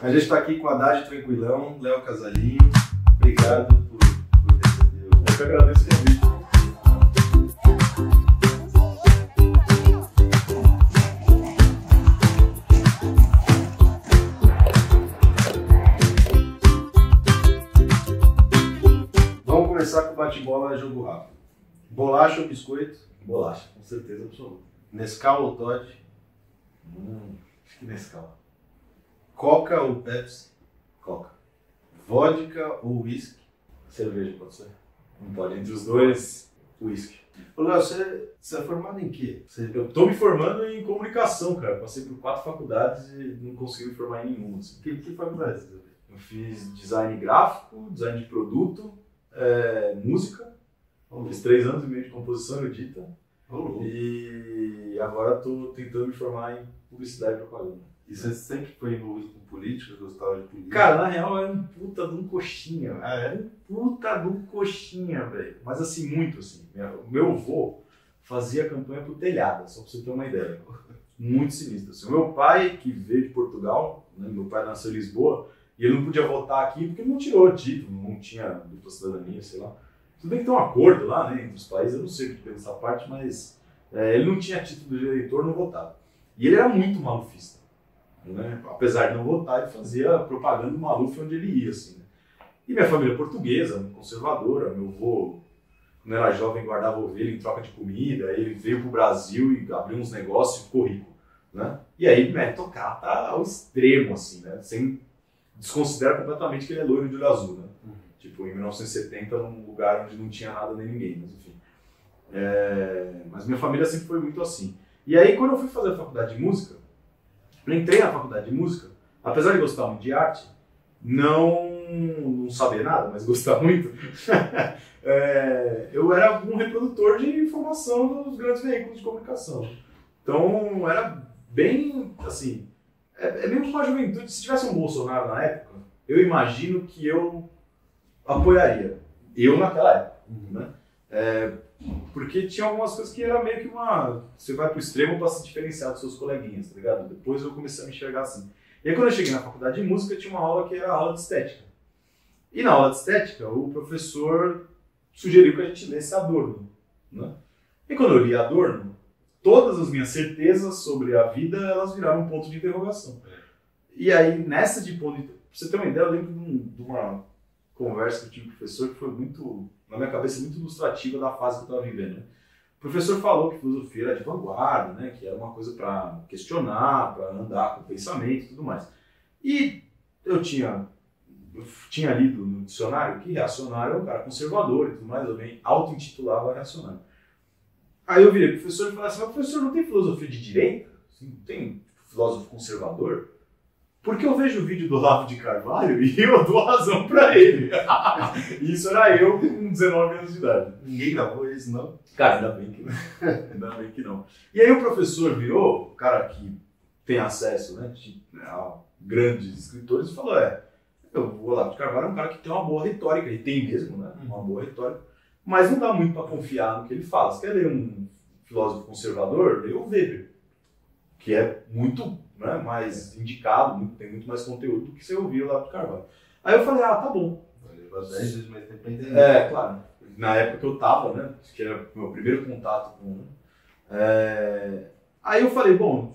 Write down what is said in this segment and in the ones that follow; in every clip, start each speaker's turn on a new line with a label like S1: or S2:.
S1: A gente está aqui com a Haddad Tranquilão, Léo Casalinho. Obrigado por, por receber. o-
S2: Eu que agradeço o convite.
S1: Vamos começar com o bate-bola jogo rápido. Bolacha ou biscoito?
S2: Bolacha, com certeza absoluta.
S1: Nescau ou Todd?
S2: Hum, acho que Nescau.
S1: Coca ou Pepsi?
S2: Coca.
S1: Vodka ou whisky?
S2: Cerveja, pode ser? Não pode. Entre os dois, whisky.
S1: Ô, Léo, você, você é formado em quê? Você...
S2: Eu tô me formando em comunicação, cara. Passei por quatro faculdades e não consegui me formar em nenhuma. Assim.
S1: Que, que faculdade você fez?
S2: Eu fiz design gráfico, design de produto, é, música.
S1: Ô,
S2: Fiz três anos e meio de composição erudita.
S1: louco.
S2: E agora tô tentando me formar em publicidade e propaganda.
S1: E você sempre foi envolvido com política, gostava de política?
S2: Cara, na real, era um puta de um coxinha, velho.
S1: Ah, é?
S2: Puta de um coxinha, velho. Mas assim, muito assim. O meu avô fazia campanha pro telhado, só pra você ter uma ideia. Muito sinistro. Assim. O meu pai, que veio de Portugal, né, meu pai nasceu em Lisboa, e ele não podia votar aqui porque não tirou título, não tinha dupla cidadania, sei lá. Tudo bem que tem um acordo lá, né, entre os países, eu não sei o que tem nessa parte, mas é, ele não tinha título de eleitor, não votava. E ele era muito malufista. Né? Apesar de não votar, ele fazia propaganda do Maluf onde ele ia, assim, né? E minha família é portuguesa, conservadora. Meu avô, quando era jovem, guardava ovelha em troca de comida. Ele veio pro Brasil e abriu uns negócios e ficou rico, né? E aí meritocrata ao extremo, assim, né? Sem desconsidera completamente que ele é loiro de olho azul, né?
S1: Uhum.
S2: Tipo, em 1970, num lugar onde não tinha nada nem ninguém, mas enfim. É, Mas minha família sempre foi muito assim. E aí, quando eu fui fazer a faculdade de música, eu entrei na faculdade de música, apesar de gostar muito de arte, não, não saber nada, mas gostar muito, é, eu era um reprodutor de informação dos grandes veículos de comunicação. Então, era bem, assim, é, é que uma juventude. Se tivesse um Bolsonaro na época, eu imagino que eu apoiaria. Eu naquela época, né? É, porque tinha algumas coisas que era meio que uma. Você vai pro extremo para se diferenciar dos seus coleguinhas, tá ligado? Depois eu comecei a me enxergar assim. E aí quando eu cheguei na faculdade de música, tinha uma aula que era a aula de estética. E na aula de estética, o professor sugeriu que a gente lesse Adorno. Né? E quando eu li Adorno, todas as minhas certezas sobre a vida, elas viraram um ponto de interrogação. E aí, nessa de ponto de... Pra você ter uma ideia, eu lembro de, um- uma conversa que eu tive com o professor que foi muito, na minha cabeça, muito ilustrativa da fase que eu estava vivendo. né? O professor falou que filosofia era de vanguarda, né? que era uma coisa para questionar, para andar com o pensamento e tudo mais. E eu tinha, eu tinha lido no dicionário que reacionário é um cara conservador e tudo mais, eu me auto-intitulava reacionário. Aí eu virei pro professor e falei assim, professor, não tem filosofia de direita? Assim, não tem filósofo conservador? Porque eu vejo o vídeo do Olavo de Carvalho e eu dou razão pra ele. Isso era eu 19 anos de idade.
S1: Ninguém gravou isso, não?
S2: Cara, ainda bem que não. ainda bem que não. E aí o professor virou, o cara que tem acesso né, de- a grandes escritores, e falou: é, o Olavo de Carvalho é um cara que tem uma boa retórica, e tem mesmo, né? Uma boa retórica, mas não dá muito para confiar no que ele fala. Você quer ler um filósofo conservador? Lê o Weber, que é muito né, mais indicado, tem muito mais conteúdo do que você ouvir o Olavo de Carvalho. Aí eu falei: ah, tá bom.
S1: Vai levar 10 vezes mais tempo pra entender.
S2: É, claro. Na época que eu tava, né? Que era meu primeiro contato com. é, Aí eu falei, bom,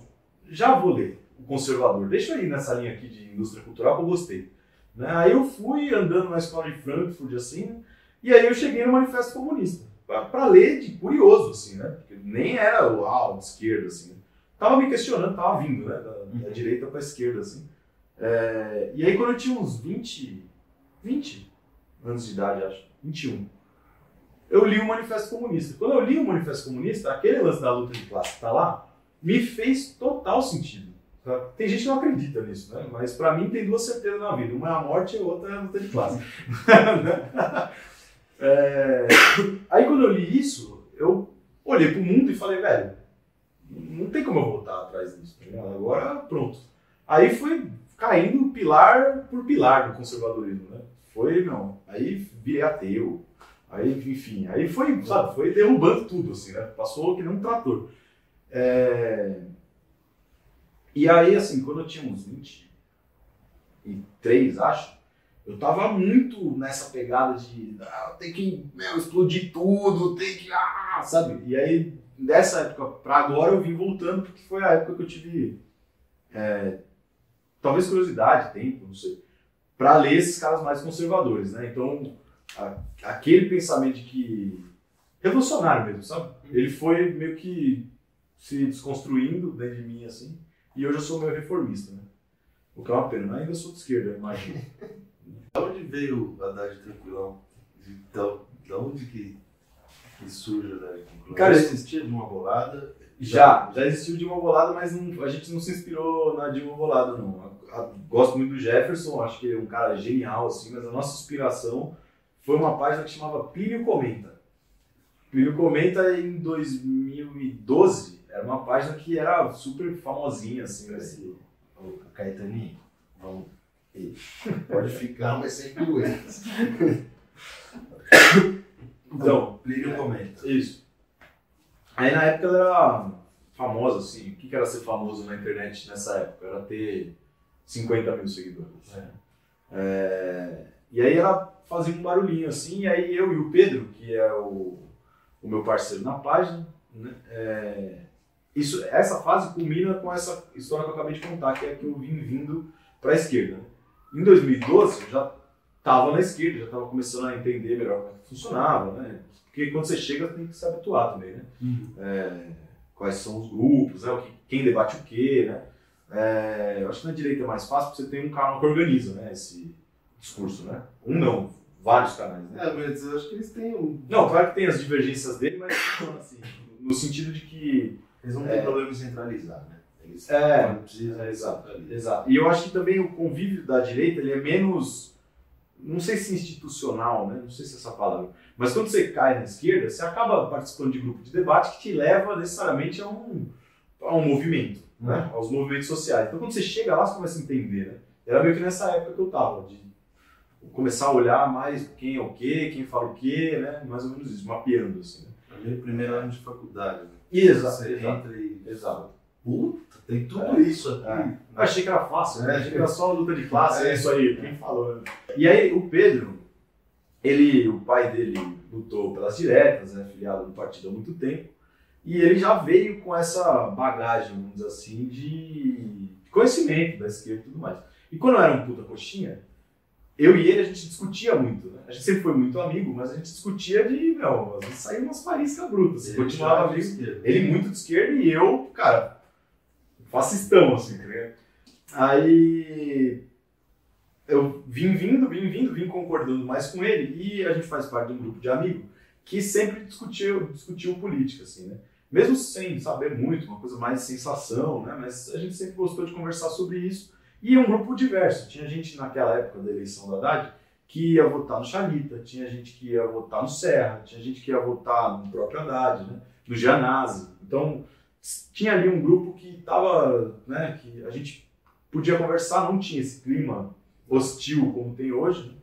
S2: já vou ler o conservador. Deixa eu ir nessa linha aqui de indústria cultural que eu gostei. Né? Aí eu fui andando na escola de Frankfurt, assim, e aí eu cheguei no Manifesto Comunista. Pra ler de curioso, assim, né? Porque nem era o uau, de esquerda, assim. né? Tava me questionando, tava vindo, né? Da, da direita pra esquerda, assim. É, E aí quando eu tinha uns 20, 20 anos de idade, acho, 21, eu li o Manifesto Comunista. Quando eu li o Manifesto Comunista, aquele lance da luta de classe que tá lá, me fez total sentido. tá? Tem gente que não acredita nisso, né? Mas pra mim tem duas certezas na vida. Uma é a morte e a outra é a luta de classe. É, Aí quando eu li isso, eu olhei pro mundo e falei, velho, não tem como eu voltar atrás disso. tá? Agora, pronto. Aí foi caindo pilar por pilar do conservadorismo, né? Foi, não. Aí virei ateu. Aí, enfim, aí foi, sabe, foi derrubando tudo, assim, né? Passou que nem um trator. É, E aí, assim, quando eu tinha uns 20, 2003, acho, eu tava muito nessa pegada de ah, tem que meu, explodir tudo, tem que. Ah, sabe? E aí, dessa época pra agora, eu vim voltando, porque foi a época que eu tive. É, talvez curiosidade, tempo, não sei, para ler esses caras mais conservadores, né? Então, a, aquele pensamento de que. revolucionário mesmo, sabe? Ele foi meio que se desconstruindo dentro de mim, assim, e hoje eu sou meio reformista, né? O que é uma pena, mas ainda sou de esquerda, imagino.
S1: Da onde veio o Haddad Tranquilão? Então, da onde que, que surge o Haddad Tranquilão?
S2: Cara,
S1: existia de uma bolada?
S2: Já, já existiu Dilma Bolada, mas não- a gente não se inspirou na Dilma Bolada, não. A- a- gosto muito do Jefferson, acho que ele é um cara genial, assim, mas a nossa inspiração foi uma página que chamava Plínio Comenta. Plínio Comenta em 2012 era uma página que era super famosinha, assim, nesse-
S1: Ô, Caetaninho, vamos. Ei, Pode ficar, mas sem doenças.
S2: Então,
S1: Plínio comenta.
S2: Isso. Aí na época ela era famosa, assim. O que era ser famoso na internet nessa época? Era ter 50 mil seguidores.
S1: É.
S2: É, E aí ela fazia um barulhinho assim, e aí eu e o Pedro, que é o, o meu parceiro na página, né, é, isso, essa fase culmina com essa história que eu acabei de contar, que é que eu vim vindo para a esquerda. né. Em 2012, eu já estava na esquerda, já estava começando a entender melhor como é funcionava, né? Porque quando você chega, tem que se habituar também, né? É, quais são os grupos, né? quem debate o quê, né? É, eu acho que na direita é mais fácil porque você tem um canal que organiza né, esse discurso, né? Um não, vários canais, né?
S1: É, mas eu acho que eles têm um.
S2: Não, claro que tem as divergências dele, mas assim, no sentido de que...
S1: Eles não
S2: É.
S1: têm problema em centralizar, né? Eles
S2: É,
S1: quando precisa,
S2: é, exato. Exato. E eu acho que também o convívio da direita ele é menos, não sei se institucional, né? não sei se é essa palavra, mas quando você cai na esquerda, você acaba participando de grupo de debate que te leva necessariamente a um, a um movimento, né? aos movimentos sociais. Então quando você chega lá, você começa a entender. Né? Era meio que nessa época que eu tava, de começar a olhar mais quem é o quê, quem fala o quê, né? mais ou menos isso, mapeando. Assim, né?
S1: Primeiro ano de faculdade. Né?
S2: Exato,
S1: Você
S2: exato.
S1: entra e.
S2: Exato.
S1: Puta, tem tudo
S2: É.
S1: isso aqui.
S2: É. Eu achei que era fácil, né?
S1: É.
S2: Achei que era só luta de classe, é
S1: É.
S2: isso aí, quem falou. né? E aí o Pedro, ele, o pai dele lutou pelas diretas, né? Filiado no partido há muito tempo. E ele já veio com essa bagagem, vamos dizer assim, de conhecimento da esquerda e tudo mais. E quando eu era um puta coxinha, eu e ele a gente discutia muito, né? A gente sempre foi muito amigo, mas a gente discutia de, meu, às vezes saía umas faíscas brutas.
S1: Ele
S2: continuava
S1: esquerda.
S2: Ele muito de esquerda e eu, cara, fascistão, assim, tá ligado? Aí eu vim vindo, vim vindo, vim concordando mais com ele e a gente faz parte de um grupo de amigos que sempre discutiu, discutiu política, assim, né? Mesmo sem saber muito, uma coisa mais sensação, né? Mas a gente sempre gostou de conversar sobre isso. E um grupo diverso. Tinha gente naquela época da eleição do Haddad que ia votar no Chalita, tinha gente que ia votar no Serra, tinha gente que ia votar no próprio Haddad, né? no Janazzi. Então, tinha ali um grupo que estava, né, que a gente podia conversar, não tinha esse clima hostil como tem hoje, né?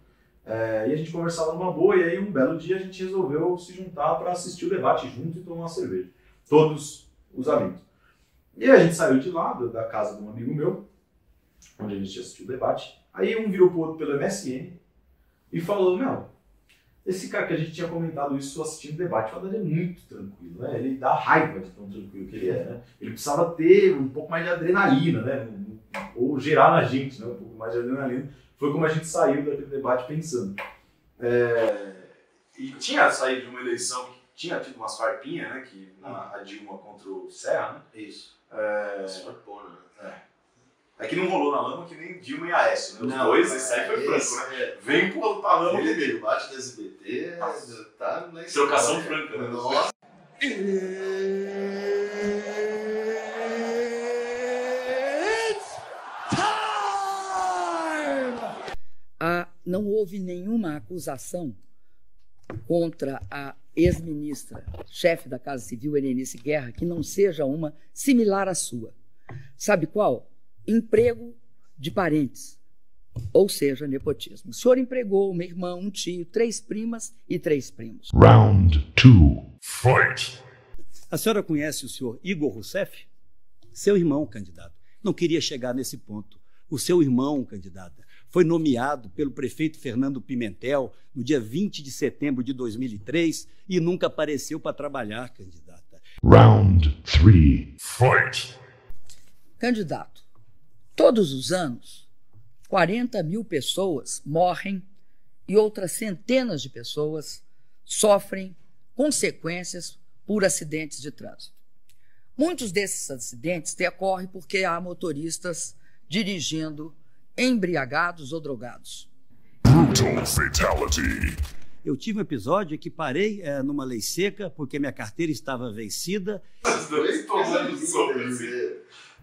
S2: É, e a gente conversava numa boa, e aí um belo dia a gente resolveu se juntar para assistir o debate junto e tomar uma cerveja. Todos os amigos. E a gente saiu de lá, da casa de um amigo meu, onde a gente assistiu o debate. Aí um virou pro outro pelo MSN e falou, meu, esse cara que a gente tinha comentado isso assistindo o debate, o Haddad é muito tranquilo, né? Ele dá raiva de tão tranquilo que ele é, né? Ele precisava ter um pouco mais de adrenalina, né? Ou gerar na gente, né? Um pouco mais de adrenalina. Foi como a gente saiu daquele debate pensando. É, E tinha saído de uma eleição que tinha tido umas farpinhas, né? Que na- a Dilma contra o Serra, né?
S1: Isso.
S2: É,
S1: Isso porra, né?
S2: é que não rolou na lama que nem Dilma e Aécio, né? Os
S1: Não,
S2: dois, esse aí foi franco, né?
S1: é-
S2: Vem pro pra lama comigo.
S1: debate da SBT
S2: Nossa.
S1: tá na
S2: Trocação
S1: história.
S2: franca, né?
S1: Nossa.
S3: Ah, não houve nenhuma acusação contra a ex-ministra, chefe da Casa Civil, Helenice Guerra, que não seja uma similar à sua. Sabe qual? Emprego de parentes, ou seja, nepotismo. O senhor empregou uma irmã, um tio, três primas e três primos.
S4: Round two. Fight.
S5: A senhora conhece o senhor Igor Rousseff? Seu irmão, candidato. Não queria chegar nesse ponto. O seu irmão, candidata. foi nomeado pelo prefeito Fernando Pimentel no dia 20 de setembro de 2003 e nunca apareceu para trabalhar, candidata.
S4: Round 3. Fight!
S3: Candidato, todos os anos, 40 mil pessoas morrem e outras centenas de pessoas sofrem consequências por acidentes de trânsito. Muitos desses acidentes decorrem porque há motoristas dirigindo embriagados ou drogados.
S4: Brutal Fatality.
S5: Eu tive um episódio em que parei é, numa lei seca porque minha carteira estava vencida.
S1: Os dois tomando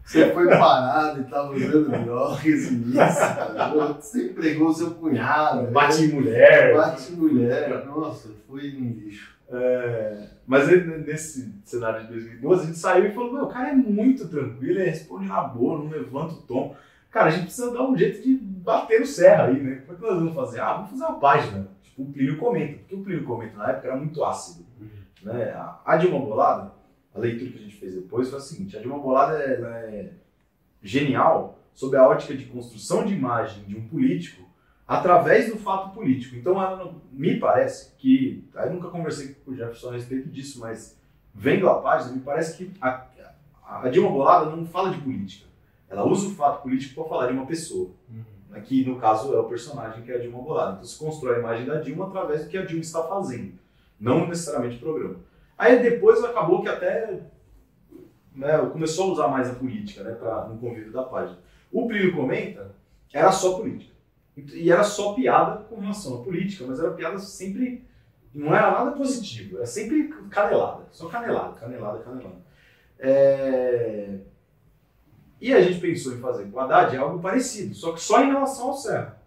S1: Você foi parado e tava usando drogas e isso. Você empregou seu cunhado.
S2: Bate em mulher.
S1: Bate mulher. Nossa, foi um lixo.
S2: É, mas nesse cenário de 2012, a gente saiu e falou: Meu, o cara é muito tranquilo, ele responde na boa, não levanta o tom. Cara, a gente precisa dar um jeito de bater no serra aí, né? Como é que nós vamos fazer? Ah, vamos fazer uma página. Tipo, o Plínio comenta. Porque o Plínio comenta na época era muito ácido. Né? A, a Dilma Bolada, a leitura que a gente fez depois foi a seguinte: a Dilma Bolada é genial sob a ótica de construção de imagem de um político através do fato político. Então, ela me parece que, aí nunca conversei com o Jefferson a respeito disso, mas vendo a página, me parece que a, a Dilma Bolada não fala de política. Ela usa o fato político para falar de uma pessoa, né, que no caso é o personagem que é a Dilma Bolada. Então, se constrói a imagem da Dilma através do que a Dilma está fazendo, não necessariamente o programa. Aí depois acabou que até né, começou a usar mais a política né, pra, no convívio da página. O Plínio comenta, era só política. E era só piada com relação à política, mas era piada sempre. Não era nada positivo, era sempre canelada. Só canelada, canelada, canelada. É... E a gente pensou em fazer com o Haddad algo parecido, só que só em relação ao Serra.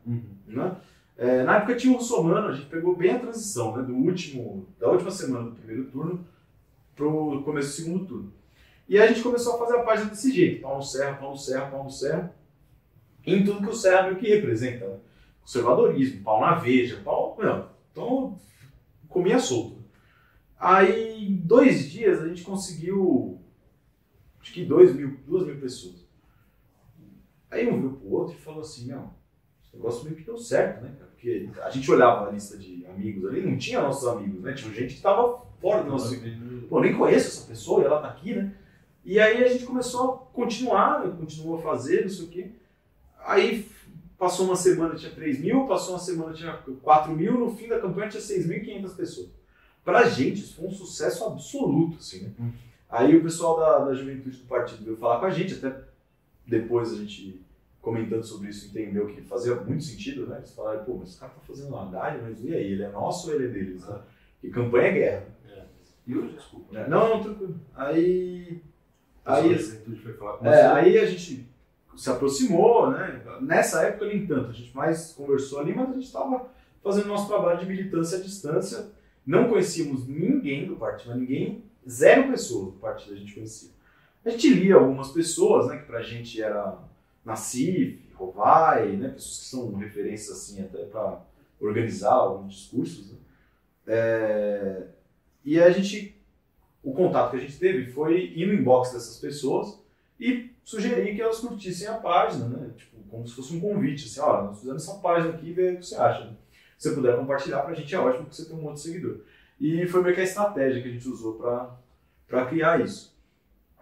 S2: Né? É, na época tinha o Russomano, a gente pegou bem a transição né, do último, da última semana do primeiro turno para o começo do segundo turno. E a gente começou a fazer a página desse jeito: pau no Serra, pau no Serra, pau no Serra em tudo que o Serra meio que representa. Né? Conservadorismo, pau na veja, pau. Não, então comia solto. Aí, em dois dias, a gente conseguiu acho que dois mil, duas mil pessoas. Aí um viu pro outro e falou assim: não, esse negócio meio que deu certo, né, cara? Porque a gente olhava a lista de amigos ali, não tinha nossos amigos, né? Tinha gente que estava fora do nosso. Pô, nem conheço essa pessoa e ela tá aqui, né? E aí a gente começou a continuar, né? continuou a fazer, não sei o quê. Aí passou uma semana tinha 3 mil, passou uma semana tinha 4 mil, no fim da campanha tinha 6.500 pessoas. Pra gente isso foi um sucesso absoluto, assim, né?
S1: Hum.
S2: Aí o pessoal da, da juventude do partido veio falar com a gente, até depois a gente comentando sobre isso entendeu que fazia muito sentido, né? Eles falaram, pô, mas esse cara tá fazendo uma Haddad, mas e aí, ele é nosso ou ele é deles? Né? E campanha é guerra.
S1: E hoje, desculpa.
S2: Né? Não, não, tranquilo. Aí...
S1: Aí,
S2: Aí, é, aí a gente se aproximou, né? Nessa época nem tanto, a gente mais conversou ali, mas a gente estava fazendo nosso trabalho de militância à distância. Não conhecíamos ninguém do partido, ninguém, zero pessoas do partido a gente conhecia. A gente lia algumas pessoas, né? Que pra gente era Nassif, Rovai, né? Pessoas que são referências assim até para organizar alguns discursos. Né? É, e a gente, o contato que a gente teve foi ir no inbox dessas pessoas e sugerir que elas curtissem a página, né? Tipo, como se fosse um convite, assim, olha, nós fizemos essa página aqui, vê o que você acha. Né? Se você puder compartilhar, pra gente é ótimo, porque você tem um monte de seguidor. E foi meio que a estratégia que a gente usou para criar isso.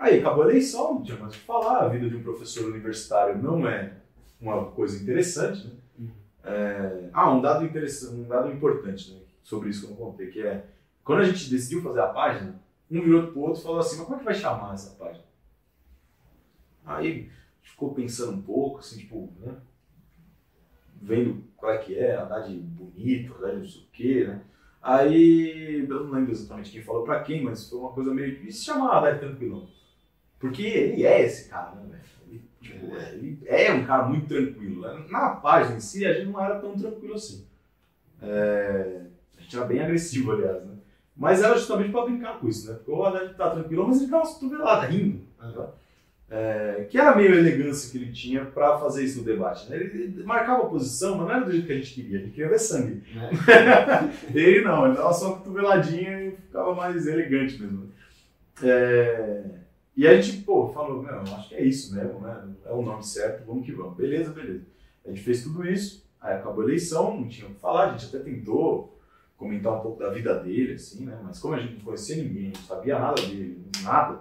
S2: Aí acabou a eleição, não tinha mais o que falar, a vida de um professor universitário não é uma coisa interessante, né? É, ah, um dado interessante, um dado importante, né? Sobre isso que eu não contei, que é quando a gente decidiu fazer a página, um virou pro outro e falou assim, mas como é que vai chamar essa página? Aí ficou pensando um pouco, assim, tipo, né? Vendo qual é que é, Haddad bonito, Haddad não sei o quê, né? Aí, eu não lembro exatamente quem falou pra quem, mas foi uma coisa meio. E se chamar Haddad tranquilão? Porque ele é esse cara, né, velho? Tipo, é, ele é um cara muito tranquilo. né? Na página em si, a gente não era tão tranquilo assim. É, a gente era bem agressivo, aliás, né? Mas era justamente pra brincar com isso, né? Porque o Haddad tá tranquilo, mas ele dá uma cotovelada rindo. né? É, que era a meio elegância que ele tinha para fazer isso no debate. Né? Ele, ele marcava a posição, mas não era do jeito que a gente queria, a gente queria ver sangue.
S1: Né?
S2: ele não, ele dava só uma cotoveladinha e ficava mais elegante mesmo. É, e a gente, pô, falou, não, acho que é isso mesmo, né? É o nome certo, vamos que vamos. Beleza, beleza. A gente fez tudo isso, aí acabou a eleição, não tinha o que falar, a gente até tentou comentar um pouco da vida dele, assim, né? Mas como a gente não conhecia ninguém, não sabia nada dele, nada,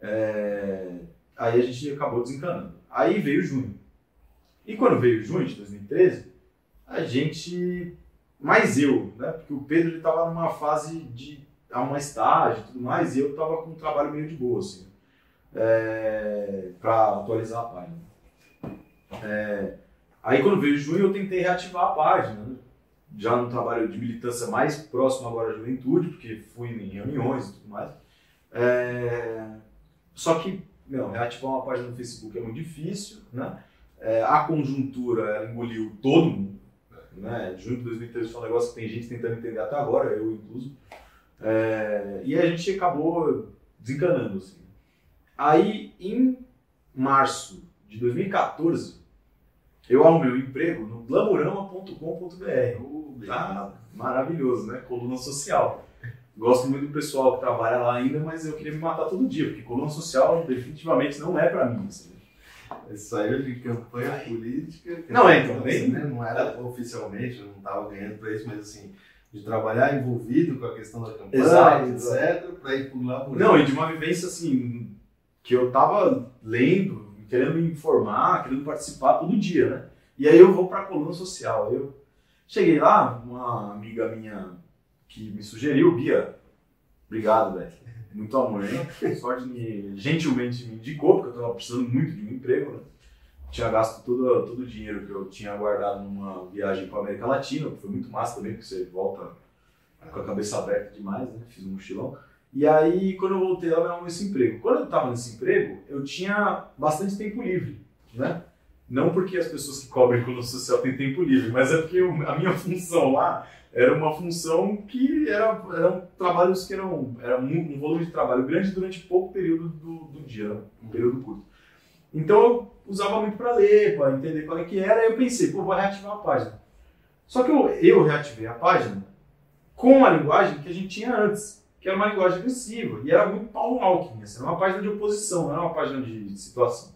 S2: é, aí a gente acabou desencanando. Aí veio junho. E quando veio junho de 2013, a gente, mais eu, né? Porque o Pedro ele tava numa fase de a uma estágio e tudo mais, e eu tava com um trabalho meio de boa, assim, é, para atualizar a página. É, aí quando veio junho eu tentei reativar a página, né? já no trabalho de militância mais próximo agora à juventude, porque fui em reuniões e tudo mais. É, só que, meu, reativar uma página no Facebook é muito difícil, né? É, a conjuntura engoliu todo mundo. Né? Junho de 2013 foi um negócio que tem gente tentando entender até agora, eu incluso. É, e a gente acabou desencanando. Assim. Aí, em março de 2014, eu arrumei um emprego no glamurama.com.br. Tá maravilhoso, né? Coluna social. Gosto muito do pessoal que trabalha lá ainda, mas eu queria me matar todo dia, porque coluna social definitivamente não é pra mim. Assim.
S1: Isso aí de campanha política.
S2: Não, é, então, nem-
S1: né? Não era oficialmente, eu não estava ganhando para isso, mas assim, de trabalhar envolvido com a questão da campanha,
S2: Exato,
S1: etc., para ir por lá por
S2: Não, e de uma vivência assim, que eu tava lendo, querendo me informar, querendo participar todo dia, né? E aí eu vou pra coluna social. Eu cheguei lá, uma amiga minha que me sugeriu, Bia, obrigado, velho. Muito amor, hein? Sorte me, gentilmente me indicou, porque eu tava precisando muito de um emprego, né? Tinha gasto todo, todo o dinheiro que eu tinha guardado numa viagem para América Latina, que foi muito massa também, porque você volta com a cabeça aberta demais, né? Fiz um mochilão. E aí, quando eu voltei lá, eu arrumei esse emprego. Quando eu estava nesse emprego, eu tinha bastante tempo livre, né? Não porque as pessoas que cobrem coluna social têm tempo livre, mas é porque a minha função lá era uma função que era, eram trabalhos que eram era um, um volume de trabalho grande durante pouco período do, do dia, né? um período curto. Então eu usava muito para ler, para entender qual é que era, eu pensei, pô, vou reativar a página. Só que eu, eu reativei a página com a linguagem que a gente tinha antes, que era uma linguagem agressiva, e era muito pau no Alckmin, assim, era uma página de oposição, não era uma página de, de situação.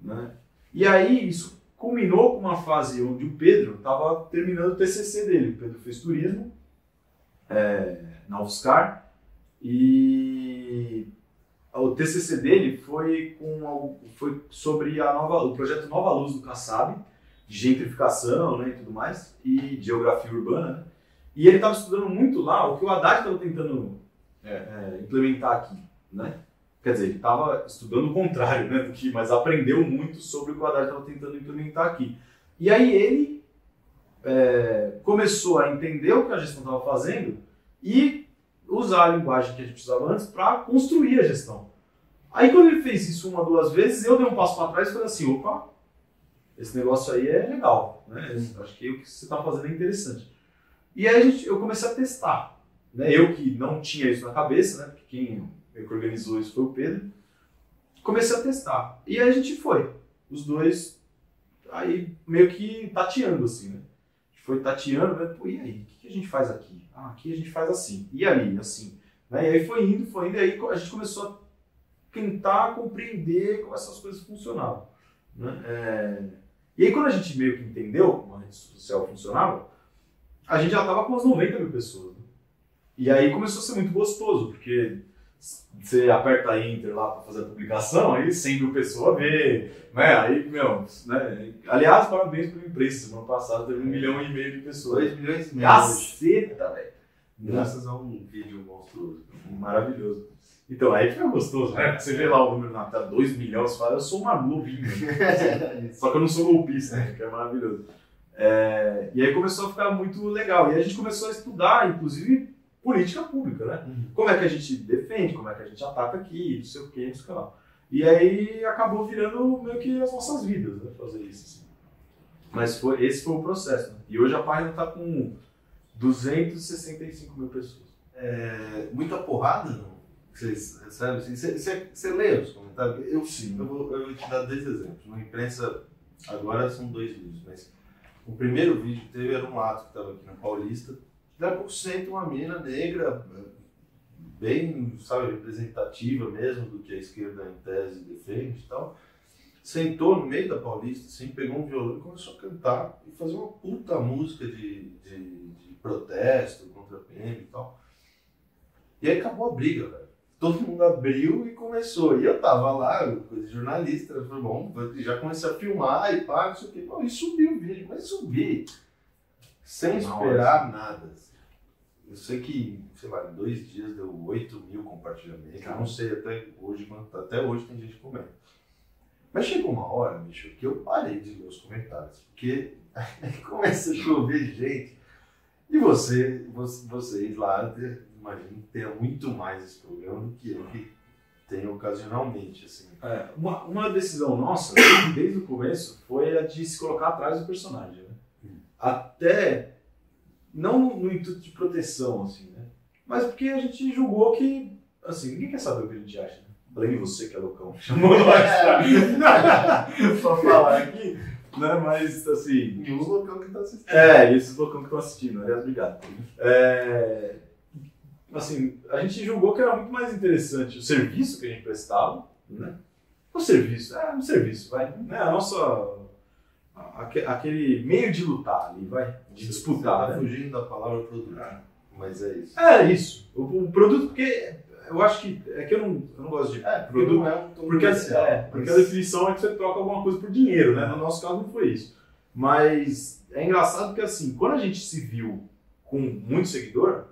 S2: Né? E aí isso culminou com uma fase onde o Pedro estava terminando o TCC dele. O Pedro fez turismo é, na UFSCar e o TCC dele foi, com, foi sobre a nova, o projeto Nova Luz do Kassab, de gentrificação né, e tudo mais, e geografia urbana. Né? E ele estava estudando muito lá o que o Haddad estava tentando é, é, implementar aqui. Né? Quer dizer, ele estava estudando o contrário, né, do que, mas aprendeu muito sobre o que o Haddad estava tentando implementar aqui. E aí ele é, começou a entender o que a gestão estava fazendo e usar a linguagem que a gente usava antes para construir a gestão. Aí quando ele fez isso uma, duas vezes, eu dei um passo para trás e falei assim, opa, esse negócio aí é legal, né? Acho que o que você está fazendo é interessante. E aí a gente, eu comecei a testar. Né? Eu que não tinha isso na cabeça, né? Porque quem meio que organizou isso foi o Pedro. Comecei a testar. E aí a gente foi. Os dois aí meio que tateando, assim, né? Foi tateando, né? Pô, e aí? O que que a gente faz aqui? Ah, aqui a gente faz assim. E ali, assim. Né? E aí foi indo, foi indo, e aí a gente começou a tentar compreender como essas coisas funcionavam. Né? É, E aí quando a gente meio que entendeu como a rede social funcionava, a gente já estava com umas 90 mil pessoas. né? E aí começou a ser muito gostoso, porque você aperta Enter lá para fazer a publicação, aí 100 mil pessoas vê, né? Aí, meu, né? Aliás, parabéns pela imprensa, semana passada teve um milhão e meio de pessoas.
S1: 2 milhões e meio.
S2: Caceta, velho!
S1: Graças a um vídeo monstruoso.
S2: Maravilhoso. Então, aí fica gostoso, né? Você vê lá o número na tela, 2 milhões, você fala, eu sou uma globinha. Só que eu não sou golpista, né? que é maravilhoso. É, e aí começou a ficar muito legal. E a gente começou a estudar, inclusive, política pública, né?
S1: Uhum.
S2: Como é que a gente defende, como é que a gente ataca aqui, não sei o que, não sei o que lá. E aí acabou virando meio que as nossas vidas, né? Fazer isso. Assim. Mas foi, esse foi o processo. Né? E hoje a página está com 265 mil pessoas.
S1: É, muita porrada, não? Vocês recebem? assim? Você, você, você lê os comentários? Eu
S2: Sim.
S1: Eu vou, eu vou te dar dois exemplos. Na imprensa, agora são dois vídeos, mas o primeiro vídeo que teve era um ato que estava aqui na Paulista. 10% uma mina negra, bem, sabe, representativa mesmo do que a esquerda em tese defende e tal. sentou no meio da Paulista, assim, pegou um violão e começou a cantar e fazer uma puta música de, de, de protesto contra a PM e tal. E aí acabou a briga, velho. Todo mundo abriu e começou. E eu tava lá, coisa de jornalista, eu falei, bom, já comecei a filmar e pá, não sei o quê. Bom, e subiu o vídeo, mas subi sem esperar nada. Eu sei que, sei lá, em dois dias deu 8 mil compartilhamentos. Eu não sei até hoje, quanto- até hoje tem gente que comenta. Mas chegou uma hora, bicho, que eu parei de ler os comentários. Porque começa a chover gente. E você, você- vocês lá, imagino que tenha muito mais esse problema do que eu que tenho ocasionalmente, assim.
S2: É, uma, uma decisão nossa, desde o começo, foi a de se colocar atrás do personagem. Né? Até, não no, no intuito de proteção, assim, né? Mas porque a gente julgou que, assim, ninguém quer saber o que a gente acha. Né? Além de você que é loucão. Chamou nós pra, pra falar aqui, né? Mas, assim,
S1: E os locais que tá assistindo.
S2: é, e esses loucão que estão assistindo, aliás, obrigado. É, assim, a gente julgou que era muito mais interessante o serviço que a gente prestava, né? O serviço, é um serviço, vai, né? A nossa, aquele meio de lutar ali, vai, de disputar,
S1: Tá
S2: né?
S1: fugindo da palavra produto. Mas é isso.
S2: É isso, o, o produto, porque eu acho que, é que eu não, eu não gosto de
S1: É, porque
S2: produto,
S1: não é um tom
S2: porque,
S1: comercial,
S2: é, porque a definição é que você troca alguma coisa por dinheiro, né? No nosso caso não foi isso. Mas é engraçado que assim, quando a gente se viu com muito seguidor,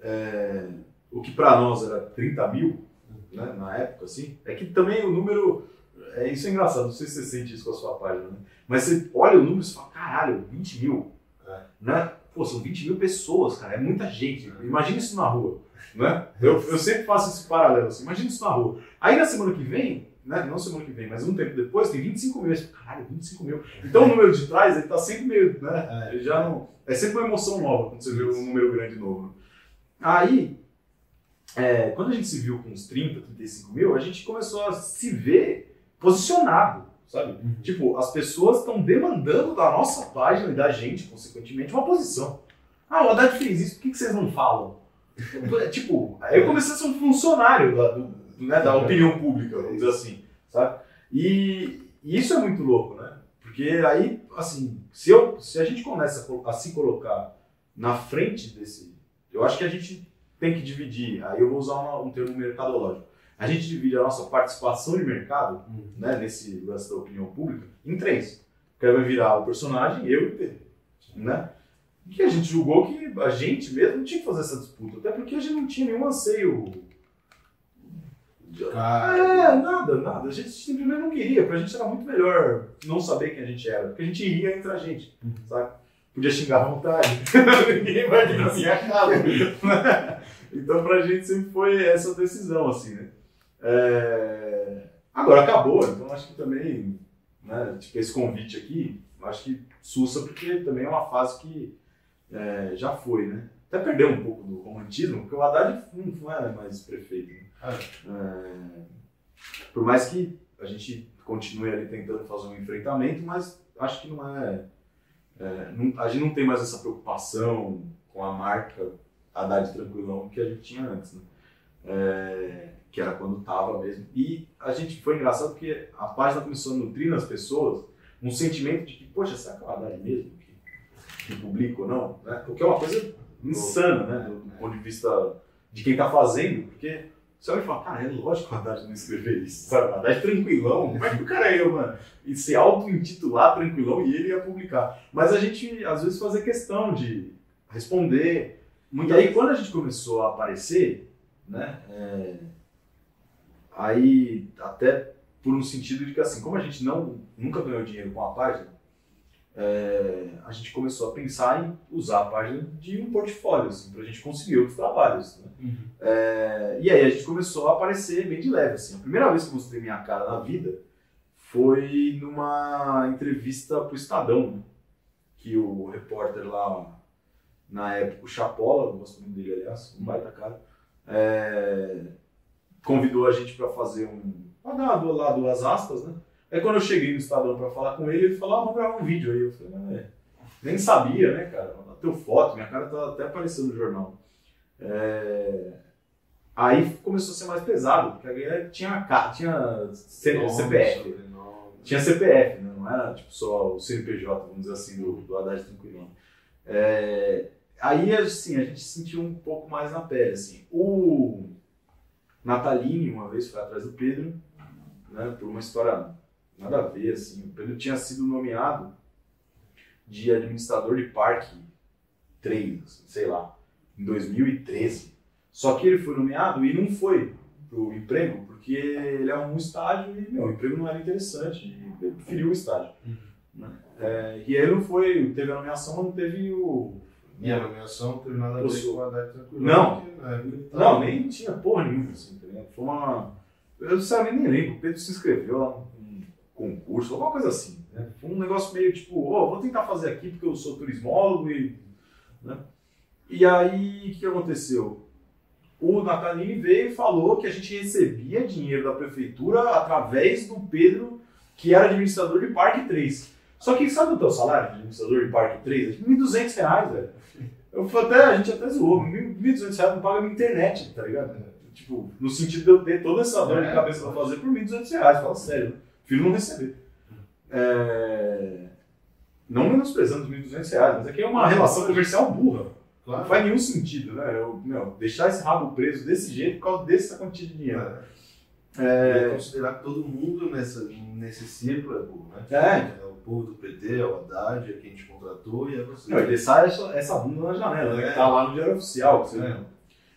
S2: é, o que pra nós era 30 mil, né, na época, assim, é que também o número. É, isso é engraçado, não sei se você sente isso com a sua página, né? Mas você olha o número e fala, caralho, 20 mil.
S1: É.
S2: Né? Pô, são 20 mil pessoas, cara, é muita gente. Imagina isso na rua. Né? Eu, eu sempre faço esse paralelo, assim, imagina isso na rua. Aí na semana que vem, né? Não semana que vem, mas um tempo depois, tem 25 mil. Caralho, 25 mil. Então o número de trás, ele tá sempre meio, né?
S1: É.
S2: Já não. É sempre uma emoção nova quando você vê um número grande novo. Aí, é, quando a gente se viu com uns 30, 35 mil, a gente começou a se ver posicionado, sabe? Tipo, as pessoas estão demandando da nossa página e da gente, consequentemente, uma posição. Ah, o Haddad fez isso, por que, que vocês não falam? tipo, aí eu comecei a ser um funcionário da, do- né, da opinião pública, vamos dizer assim, sabe? E, e isso é muito louco, né? Porque aí, assim, se, eu, se a gente começa a, a se colocar na frente desse. Eu acho que a gente tem que dividir, aí eu vou usar uma- um termo mercadológico. A gente divide a nossa participação de mercado, né, nesse lance da opinião pública, em três. Que aí vai virar o personagem, eu e o Pedro. Né? Que a gente julgou que a gente mesmo não tinha que fazer essa disputa, até porque a gente não tinha nenhum anseio. É, nada, nada. A gente simplesmente não queria. Pra gente era muito melhor não saber quem a gente era, porque a gente ria entre a gente, sabe? Podia xingar à vontade, ninguém vai vir na minha casa. então pra gente sempre foi essa decisão, assim, né? É, Agora acabou, então acho que também, né, tipo, esse convite aqui, acho que sussa, porque também é uma fase que é, já foi, né? Até perdeu um pouco do romantismo, porque o Haddad não era mais prefeito. Né? É, por mais que a gente continue ali tentando fazer um enfrentamento, mas acho que não é. é, não- a gente não tem mais essa preocupação com a marca Haddad Tranquilão que a gente tinha antes, né? É, que era quando tava mesmo. E a gente foi engraçado porque a página começou a nutrir nas pessoas um sentimento de que, poxa, será que é o Haddad mesmo que, que publica ou não? Né? Porque é uma coisa insana, né? Do, do ponto de vista de quem tá fazendo, porque você olha e fala, cara, é lógico que o Haddad não escrever isso, sabe? O Haddad é tranquilão, como é que o cara é eu, mano? E se auto-intitular tranquilão e ele ia publicar. Mas a gente, às vezes, fazia questão de responder. e aí, quando a gente começou a aparecer, né? é, aí, até por um sentido de que, assim, como a gente não, nunca ganhou dinheiro com a página, é, a gente começou a pensar em usar a página de um portfólio, assim, pra gente conseguir outros trabalhos, né? É, e aí a gente começou a aparecer bem de leve, assim. A primeira vez que eu mostrei minha cara na vida foi numa entrevista pro Estadão, né? que o repórter lá, na época, o Chapola, eu gosto muito dele, aliás, um baita cara, é, convidou a gente para fazer um... pra dar lá duas aspas, né? Aí quando eu cheguei no Estadão para falar com ele, ele falou, ah, vamos gravar um vídeo aí. Eu falei, ah, é. Nem sabia, né, cara? Teu foto, minha cara tá até aparecendo no jornal. É, Aí começou a ser mais pesado, porque aí tinha, ca- tinha C-
S1: Nome,
S2: CPF.
S1: sobrenome.
S2: tinha CPF, né? não era tipo só o CNPJ, vamos dizer assim, do, do Haddad Tranquilão. É, aí, assim, a gente sentiu um pouco mais na pele, assim. O Natalini, uma vez, foi atrás do Pedro, né, por uma história nada a ver, assim. O Pedro tinha sido nomeado de administrador de parque 3, assim, sei lá, em 2013. Só que ele foi nomeado e não foi pro emprego, porque ele é um estágio e, meu, o emprego não era interessante, e ele preferiu o estágio. né? É, e ele não foi, teve a nomeação, mas não teve o...
S1: E a nomeação não teve nada a ver com a Haddad Tranquilo.
S2: Não.
S1: porque tava-
S2: Não, nem tinha porra nenhuma, assim, tá ligado? Foi uma... Eu sinceramente nem lembro, o Pedro se inscreveu lá num concurso, alguma coisa assim, né? Foi um negócio meio tipo, ó, vou tentar fazer aqui porque eu sou turismólogo e... Né? E aí, o que aconteceu? O Natalini veio e falou que a gente recebia dinheiro da prefeitura através do Pedro, que era administrador de Parque 3. Só que sabe o teu salário de administrador de Parque 3? É 1.200 reais, velho. Eu até, a gente até zoou, 1.200 reais não paga minha internet, tá ligado? Tipo, no sentido de eu ter toda essa dor de
S1: É.
S2: cabeça pra fazer por 1.200 reais, fala sério. Filho não receber. É... Não menosprezando os 1.200 reais, mas aqui é uma relação comercial burra. Não
S1: Claro.
S2: faz nenhum sentido, né? Eu, meu, deixar esse rabo preso desse jeito por causa dessa quantia de dinheiro.
S1: É. É considerar que todo mundo nessa, nesse círculo é burro, né?
S2: É.
S1: É o povo do PT, é o Haddad, é quem te contratou e é você.
S2: Não, e deixar essa, essa bunda na janela, né?
S1: É.
S2: Que tá lá no Diário Oficial. você-
S1: É.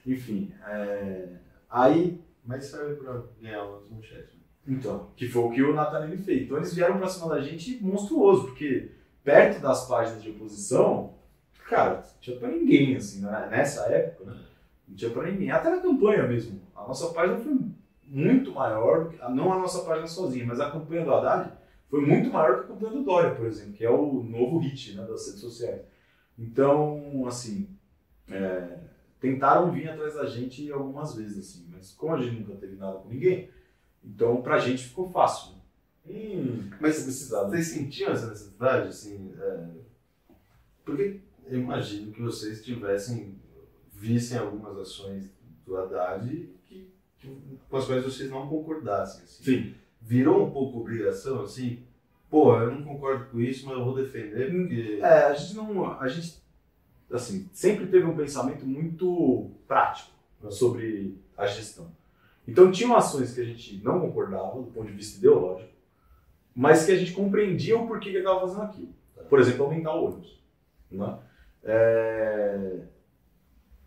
S2: Enfim, é, aí,
S1: Mas serve pra ganhar umas manchetes. né?
S2: então, que foi o que o Natalini fez. Então eles vieram pra cima da gente monstruoso, porque perto das páginas de oposição, cara, não tinha pra ninguém, assim, né? nessa época, né? Não tinha pra ninguém. Até na campanha mesmo. A nossa página foi muito maior, não a nossa página sozinha, mas a campanha do Haddad foi muito maior que a campanha do Dória, por exemplo, que é o novo hit né, das redes sociais. Então, assim, é, tentaram vir atrás da gente algumas vezes, assim, mas como a gente nunca teve nada com ninguém, então pra gente ficou fácil. Hum,
S1: Mas vocês sentiam essa necessidade, assim? é, Porque eu imagino que vocês tivessem, vissem algumas ações do Haddad que- com as quais vocês não concordassem, assim.
S2: Sim.
S1: Virou um pouco obrigação, assim? Pô, eu não concordo com isso, mas eu vou defender porque...
S2: É, a gente não. A gente, assim, sempre teve um pensamento muito prático né, sobre a gestão. Então, tinham ações que a gente não concordava do ponto de vista ideológico, mas que a gente compreendia o porquê que ele estava fazendo aquilo. Por exemplo, aumentar o ônibus. Né? É,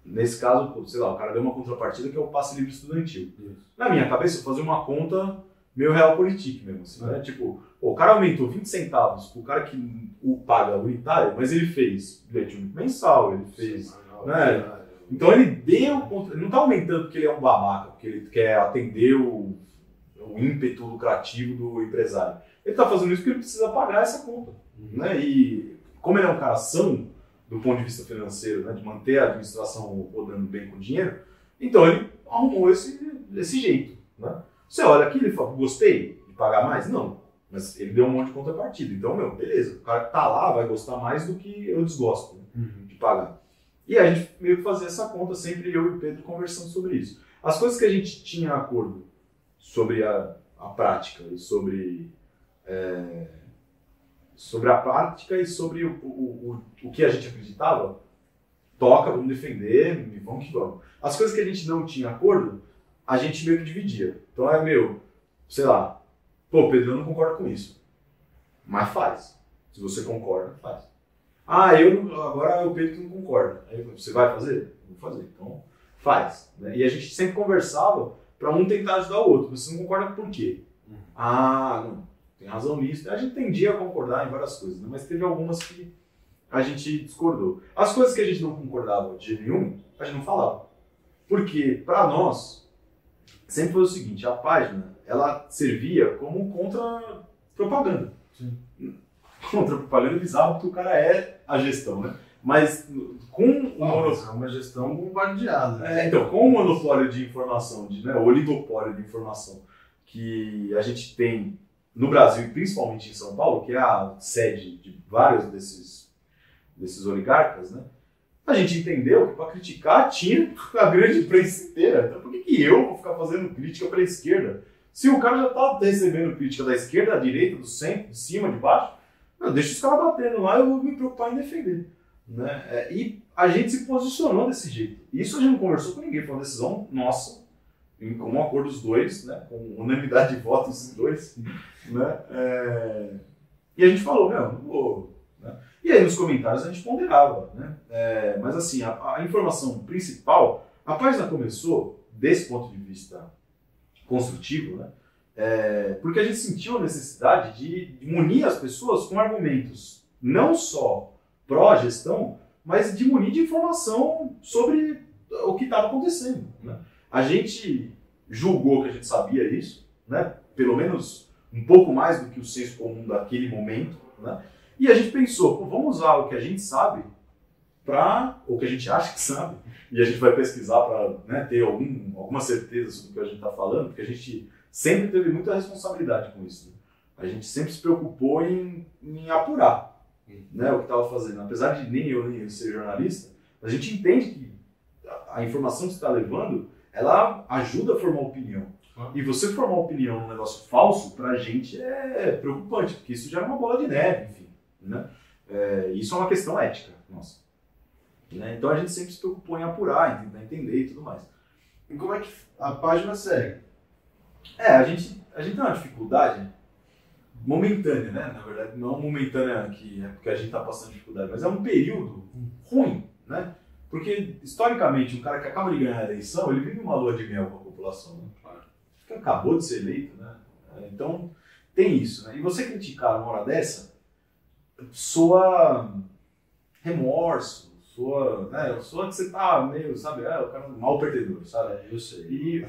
S2: Nesse caso, sei lá, o cara deu uma contrapartida que é o passe livre estudantil.
S1: Isso.
S2: Na minha cabeça, eu fazia uma conta meio real politique mesmo, assim,
S1: É.
S2: né? Tipo, o cara aumentou 20 centavos pro cara que o paga unitário, mas ele fez bilhete único mensal, ele fez. Né?
S1: diário.
S2: Então ele deu. contra- Ele não tá aumentando porque ele é um babaca, porque ele quer atender o, o ímpeto lucrativo do empresário. Ele tá fazendo isso porque ele precisa pagar essa conta. Né? E como ele é um cara são do ponto de vista financeiro, né? de manter a administração rodando bem com dinheiro, então ele arrumou esse, esse jeito. Né? Você olha aqui e ele fala, gostei de pagar mais? Não. Mas ele deu um monte de contrapartida. Então, meu, beleza. O cara que tá lá vai gostar mais do que eu desgosto né,
S1: Uhum.
S2: de pagar. E a gente meio que fazia essa conta, sempre eu e o Pedro conversando sobre isso. As coisas que a gente tinha acordo sobre a, a prática e sobre, é, sobre a prática e sobre o, o, o, o que a gente acreditava, toca, vamos defender vamos que vamos. As coisas que a gente não tinha acordo, a gente meio que dividia. Então é meu, sei lá, pô, Pedro, eu não concordo com isso. Mas faz. Se você concorda, faz. Ah, eu não- agora o Pedro que não concorda. Aí eu, você vai fazer? Vou fazer. Então faz. né? E a gente sempre conversava para um tentar ajudar o outro. Você não concorda por quê?
S1: Uhum.
S2: Ah, não, tem razão nisso. A gente tendia a concordar em várias coisas, né? mas teve algumas que a gente discordou. As coisas que a gente não concordava de nenhum, a gente não falava. Porque, para nós, sempre foi o seguinte, a página, ela servia como contra-propaganda. Contra-propaganda bizarro, porque o cara é a gestão, né? Mas com o
S1: Não,
S2: monopólio...
S1: é uma gestão bombardeada. né?
S2: É, então, com o monopólio de informação, de, né, o oligopólio de informação que a gente tem no Brasil e principalmente em São Paulo, que é a sede de vários desses, desses oligarcas, né? A gente entendeu que para criticar tinha a grande imprensa inteira. Então por que, que eu vou ficar fazendo crítica para a esquerda? Se o cara já tá recebendo crítica da esquerda, da direita, do centro, de cima, de baixo, não, deixa os caras batendo lá, eu vou me preocupar em defender. Né? É, e a gente se posicionou desse jeito. Isso a gente não conversou com ninguém, foi uma decisão nossa, em comum acordo dos dois, né? com unanimidade de votos dos dois. Né? É, e a gente falou, meu, não vou. Né? E aí nos comentários a gente ponderava. Né? É, mas assim, a, a informação principal, a página começou, desse ponto de vista construtivo, né? É, porque a gente sentiu a necessidade de, de munir as pessoas com argumentos, não só pró-gestão, mas de munir de informação sobre o que estava acontecendo. Né? A gente julgou que a gente sabia isso, né? pelo menos um pouco mais do que o senso comum daquele momento, né? e a gente pensou, vamos usar o que a gente sabe para, ou que a gente acha que sabe, e a gente vai pesquisar para né, ter algum, alguma certeza sobre o que a gente está falando, porque a gente sempre teve muita responsabilidade com isso. Né? A gente sempre se preocupou em, em apurar né, o que estava fazendo. Apesar de nem eu nem eu ser jornalista, a gente entende que a informação que você está levando, ela ajuda a formar opinião. E você formar opinião num negócio falso, para a gente é preocupante, porque isso já é uma bola de neve, enfim. Né? É, isso é uma questão ética nossa. Né? Então a gente sempre se preocupou em apurar, em tentar entender e tudo mais.
S1: E como é que a página segue?
S2: É, a gente, a gente tem uma dificuldade momentânea, né? Na verdade, não momentânea que é porque a gente está passando dificuldade, mas é um período ruim, né? Porque, historicamente, um cara que acaba de ganhar a eleição, ele vive uma lua de mel com a população, né? Que acabou de ser eleito, né? Então, tem isso, né? E você criticar uma hora dessa, soa remorso, soa, né? Soa que você tá meio, sabe, é, o cara é um mal perdedor, sabe?
S1: É, eu sei.
S2: E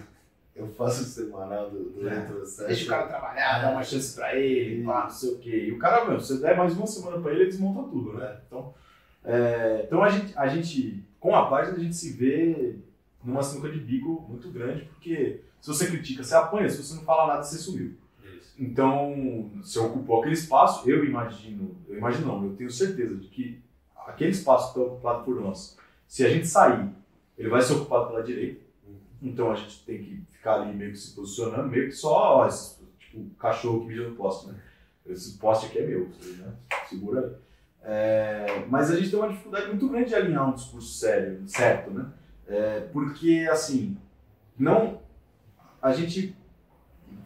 S1: Eu faço o semanal do, do
S2: É.
S1: retrocesso.
S2: deixa o cara trabalhar, dá uma chance pra ele, pá, não sei o quê. E o cara, meu, se você der mais uma semana pra ele, ele desmonta tudo, né? Então, é, então a, gente, a gente, com a página, a gente se vê numa sinuca de bico muito grande, porque se você critica, você apanha, se você não fala nada, você sumiu.
S1: Isso.
S2: Então, você ocupou aquele espaço, eu imagino, eu imagino não, eu tenho certeza de que aquele espaço que está ocupado por nós, se a gente sair, ele vai ser ocupado pela direita. Então a gente tem que ficar ali meio que se posicionando, meio que só, ó, esse, tipo, cachorro que mija no poste, né? Esse poste aqui é meu, né? segura aí. É, mas a gente tem uma dificuldade muito grande de alinhar um discurso sério, certo, né? É, porque, assim, não. A gente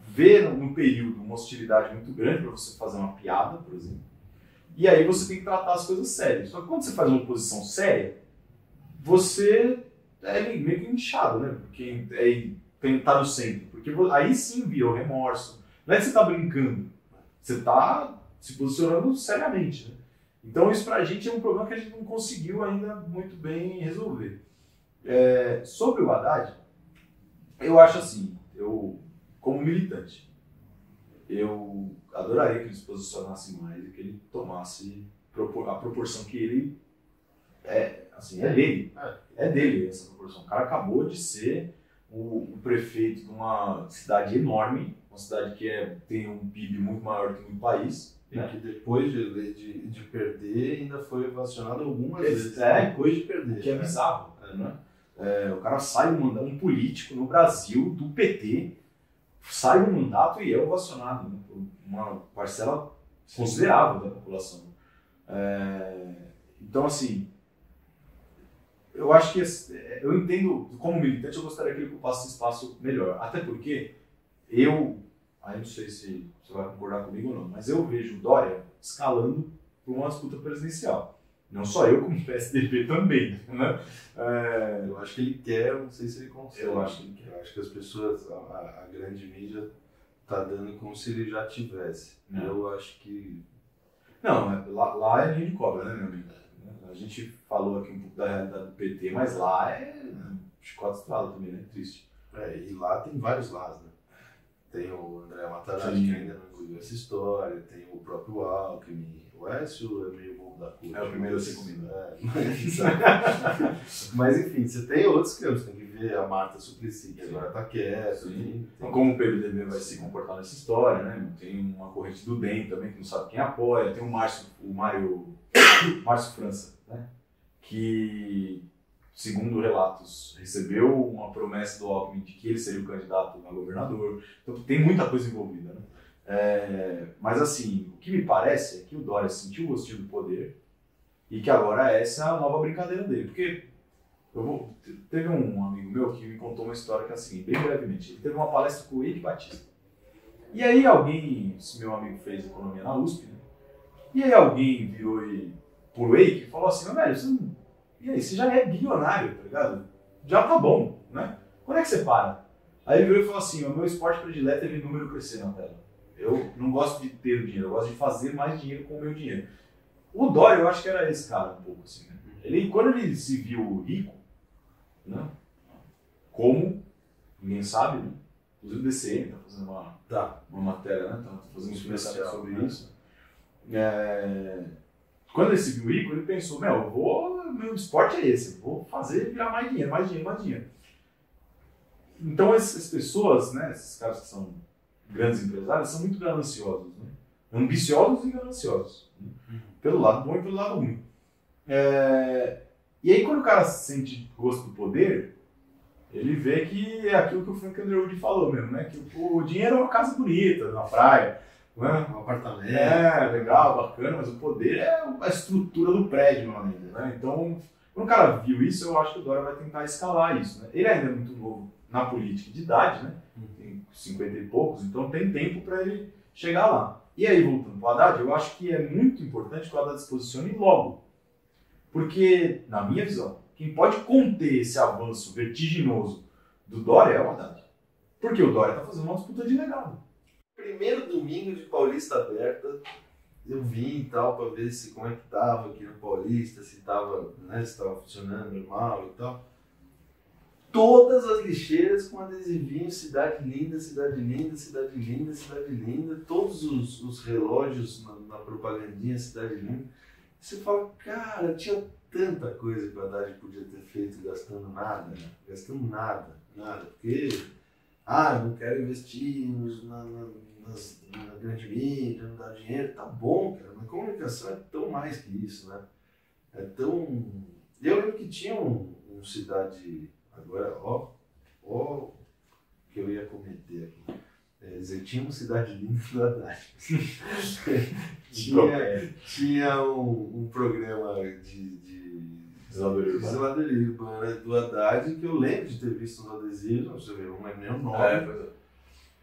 S2: vê num período uma hostilidade muito grande para você fazer uma piada, por exemplo. E aí você tem que tratar as coisas sérias. Só que quando você faz uma posição séria, você é meio que inchado, né? Porque é tentar no centro. Porque aí sim vira o remorso. Não é que você tá brincando. Você tá se posicionando seriamente, né? Então isso pra gente é um problema que a gente não conseguiu ainda muito bem resolver. É, sobre o Haddad, eu acho assim, eu, como militante, eu adoraria que ele se posicionasse mais e que ele tomasse a proporção que ele é, assim, é dele. É dele essa proporção. O cara acabou de ser o, o prefeito de uma cidade enorme, uma cidade que é, tem um PIB muito maior que um país.
S1: E
S2: Né?
S1: que depois de, de, de perder, ainda foi vacionado algumas
S2: Esse-
S1: vezes.
S2: é.
S1: Depois de perder.
S2: Que é
S1: né?
S2: bizarro.
S1: É.
S2: Né? É, o cara sai do mandato, um político no Brasil, do PT, sai do mandato e é ovacionado né, por uma parcela considerável da população. É, então, assim, eu acho que eu entendo, como militante, eu gostaria que ele ocupasse espaço melhor. Até porque eu, aí não sei se você vai concordar comigo ou não, mas eu vejo o Dória escalando para uma disputa presidencial. Não só eu, como o PSDB também. Né? É,
S1: Eu acho que ele quer, não sei se ele consegue.
S2: Eu acho que ele quer.
S1: Eu acho que as pessoas, a, a- grande mídia tá dando como se ele já tivesse.
S2: Não.
S1: Eu acho que.
S2: Não, é- lá, lá é linha de cobra, né, meu amigo? A gente falou aqui um pouco da realidade do PT, mas lá é chicote estrada também, né? Triste.
S1: É, e lá tem vários lados, né? Tem o André Matarazzi, que ainda não engoliu essa história, tem o próprio Alckmin. O Écio é meio bobo da cor.
S2: É o primeiro a ser comido.
S1: É, mas? Mas, enfim, você tem outros campos, tem que ver a Marta Suplicy, que agora tá quieta. Tem, tem...
S2: Como o PMDB vai se comportar nessa história, né? Tem uma corrente do DEM também, que não sabe quem apoia. Tem o Márcio, o Mário, Márcio França, né? Que segundo relatos, recebeu uma promessa do Alckmin de que ele seria o candidato a governador. Então tem muita coisa envolvida, né? É, mas assim, o que me parece é que o Dória sentiu o gostinho do poder e que agora essa é a nova brincadeira dele. Porque eu vou, teve um amigo meu que me contou uma história que é assim, bem brevemente. Ele teve uma palestra com o Eike Batista. E aí alguém, esse meu amigo fez economia na USP, né? E aí alguém virou e, pro Eike e falou assim, velho, você não, e aí, você já é bilionário, tá ligado? Já tá bom, né? Quando é que você para? Aí ele virou e falou assim, o meu esporte predileto é ver número crescer na tela. Eu não gosto de ter o dinheiro, eu gosto de fazer mais dinheiro com o meu dinheiro. O Dória, eu acho que era esse cara um pouco assim, né? Ele, quando ele se viu rico, né? Como? Ninguém sabe, né? Inclusive o DCM tá fazendo uma,
S1: Tá.
S2: uma matéria, né? Tá fazendo um especial sobre
S1: né?
S2: isso. É... Quando ele se viu rico, ele pensou, meu, eu vou, meu esporte é esse, vou fazer virar mais dinheiro, mais dinheiro, mais dinheiro. Então essas pessoas, né, esses caras que são grandes empresários, são muito gananciosos, né? ambiciosos e gananciosos, né? pelo lado bom e pelo lado ruim. É, E aí quando o cara sente gosto do poder, ele vê que é aquilo que o Frank Underwood falou mesmo, né? Que o dinheiro é uma casa bonita na praia, não é?
S1: Um apartamento.
S2: É, legal, bacana, mas o poder é a estrutura do prédio, amigo, né? Então, quando o cara viu isso, eu acho que o Dória vai tentar escalar isso, né? Ele ainda é muito novo na política de idade, né? Tem 50 e poucos, então tem tempo para ele chegar lá. E aí, voltando para o Haddad, eu acho que é muito importante que o Haddad se posicione logo. Porque, na minha visão, quem pode conter esse avanço vertiginoso do Dória é o Haddad. Porque o Dória está fazendo uma disputa de legado.
S1: Primeiro domingo de Paulista aberta, eu vim e tal para ver se como é que tava aqui no Paulista, se tava, né, se tava funcionando normal e tal. Todas as lixeiras com adesivinho, cidade linda, cidade linda, cidade linda, cidade linda, todos os, os relógios na, na propagandinha, cidade linda. Você fala, cara, tinha tanta coisa que o Haddad podia ter feito gastando nada, né? gastando nada, nada, porque ah, eu não quero investir nos- na, na, nas- na grande mídia, não dá dinheiro, tá bom, cara, mas comunicação é tão mais que isso, né? É tão. Eu lembro que tinha um, um cidade. Agora, ó, ó, o que eu ia cometer aqui. É, dizer, tinha uma cidade linda do Haddad. tinha tinha um, um programa de, de
S2: Zeladoria urbana.
S1: zeladoria urbana do Haddad que eu lembro de ter visto uns adesivos, eu não lembro nem o nome,
S2: É, pois é.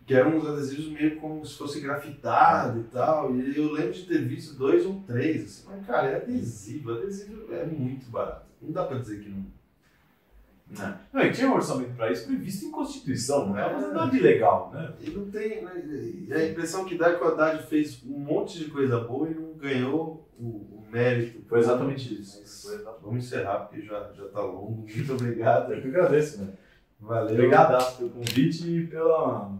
S1: que eram uns adesivos meio como se fosse grafitado e tal, e eu lembro de ter visto dois ou três, assim, mas cara, é adesivo, adesivo é muito barato, não dá pra dizer que não.
S2: Não, e tinha um orçamento para isso previsto em Constituição, não é
S1: É.
S2: fazendo nada de legal, né?
S1: E não tem, né, e a impressão que dá é que o Haddad fez um monte de coisa boa e não ganhou o mérito.
S2: Foi exatamente isso. Foi exatamente.
S1: Vamos encerrar porque já, já tá longo, muito obrigado.
S2: Eu que agradeço, né?
S1: Valeu.
S2: Obrigado pelo convite e pela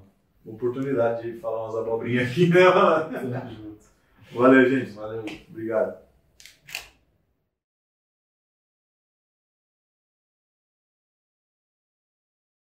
S2: oportunidade de falar umas abobrinhas aqui, né? mano?
S1: Tamo junto.
S2: Valeu, gente.
S1: Valeu.
S2: Obrigado.